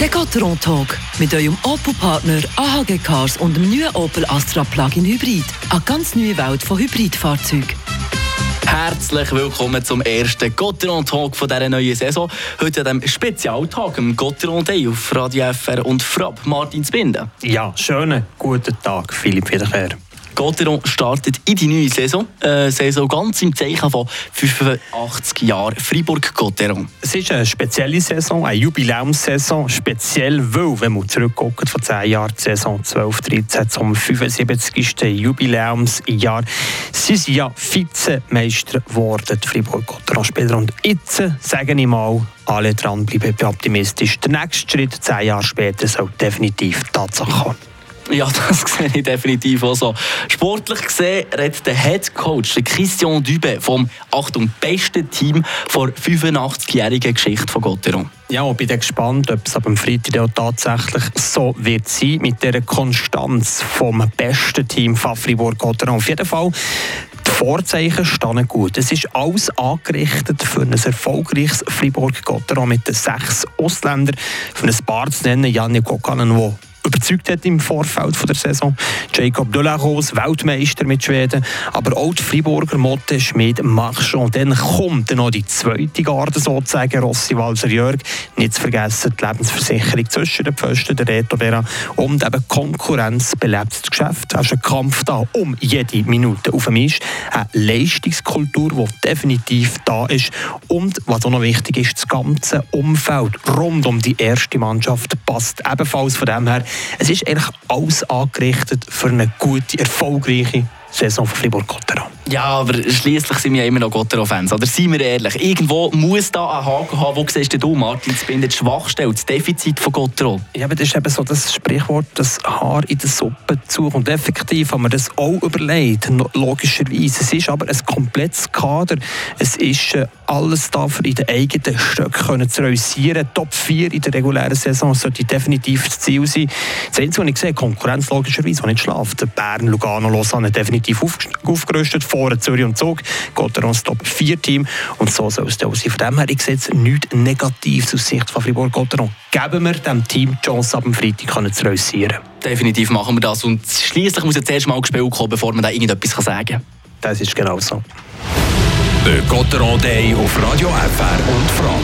Der Gotteron Talk mit eurem Opel-Partner AHG Cars und dem neuen Opel Astra Plug-in Hybrid. Eine ganz neue Welt von Hybridfahrzeugen. Herzlich willkommen zum ersten Gotteron Talk von dieser neuen Saison. Heute an diesem Spezialtag, am Gotteron Day auf Radio FR und Frapp Martin Zbinden. Ja, schönen guten Tag, Philipp Wiederkehr. Gotteron startet in die neue Saison. Äh, Saison ganz im Zeichen von 85 Jahren Fribourg-Gotteron. Es ist eine spezielle Saison, eine Jubiläumssaison. Speziell, weil, wenn man zurückguckt, vor 10 Jahren, die Saison 12-13 zum 75. Jubiläumsjahr, sie sind ja Vizemeister geworden, die Fribourg-Gotteron-Spieler. Und jetzt, sage ich mal, alle dranbleiben, bin optimistisch. Der nächste Schritt, 10 Jahre später, soll definitiv Tatsache kommen. Ja, das sehe ich definitiv auch so. Sportlich gesehen redet der Head Coach Christian Dübe vom, Achtung, besten Team vor 85-jährigen Geschichte von Gotteron. Ja, ich bin gespannt, ob es dem Freitag auch tatsächlich so wird sein, mit der Konstanz vom besten Team von Fribourg-Gotteron. Auf jeden Fall die Vorzeichen stehen gut. Es ist alles angerichtet für ein erfolgreiches Fribourg-Gotteron mit den sechs Ausländern. Für ein paar zu nennen, Janne Kokanen, der überzeugt hat im Vorfeld von der Saison. Jacob Delaros, Weltmeister mit Schweden, aber auch die Friburger Motte Schmid Marchand. Dann kommt dann noch die zweite Garde sozusagen, Rossi Walser Jörg. Nicht zu vergessen die Lebensversicherung zwischen den Pfosten, der Reto Vera. Und eben Konkurrenz belebt das Geschäft. Es ist ein Kampf da um jede Minute auf dem Mist. Eine Leistungskultur, die definitiv da ist. Und was auch noch wichtig ist, das ganze Umfeld rund um die erste Mannschaft passt ebenfalls von dem her es ist eigentlich alles angerichtet für eine gute, erfolgreiche Saison von Fribourg-Gotteron. Ja, aber schließlich sind wir ja immer noch Gotteron-Fans. Oder seien wir ehrlich, irgendwo muss da ein Haken haben. Wo siehst du, Martin, das bin die Schwachstelle, das Defizit von Gotteron? Ja, aber das ist eben so das Sprichwort, das Haar in der Suppe zu. Und effektiv haben wir das auch überlegt, logischerweise. Es ist aber ein komplettes Kader. Es ist äh, alles da, für in den eigenen Stöcken zu realisieren. Top 4 in der regulären Saison sollte definitiv das Ziel sein. Das Einzige, was ich sehe, Konkurrenz logischerweise, die nicht schlaft. Bern, Lugano, Lausanne definitiv aufgerüstet vorne Zürich und Zug, geht er ans Top 4 Team und so soll es auch sein. Von dem her, ich sehe jetzt nichts Negatives aus Sicht von Fribourg-Gotteron. Geben wir dem Team die Chance, ab dem Freitag zu realisieren. Definitiv machen wir das und schließlich muss jetzt erst mal gespielt kommen, bevor man da irgendetwas sagen kann. Das ist genau so. Der Gotteron Day auf Radio FR und Frank.